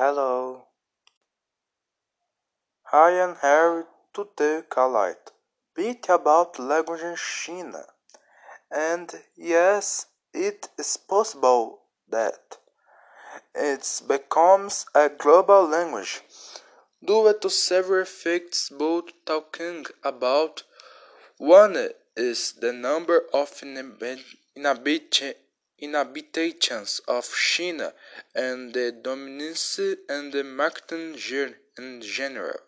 Hello. I am here to take a light bit about language in China. And yes, it is possible that it becomes a global language due to several facts both talking about. One is the number of inhabitants of China and the dominance and the in general.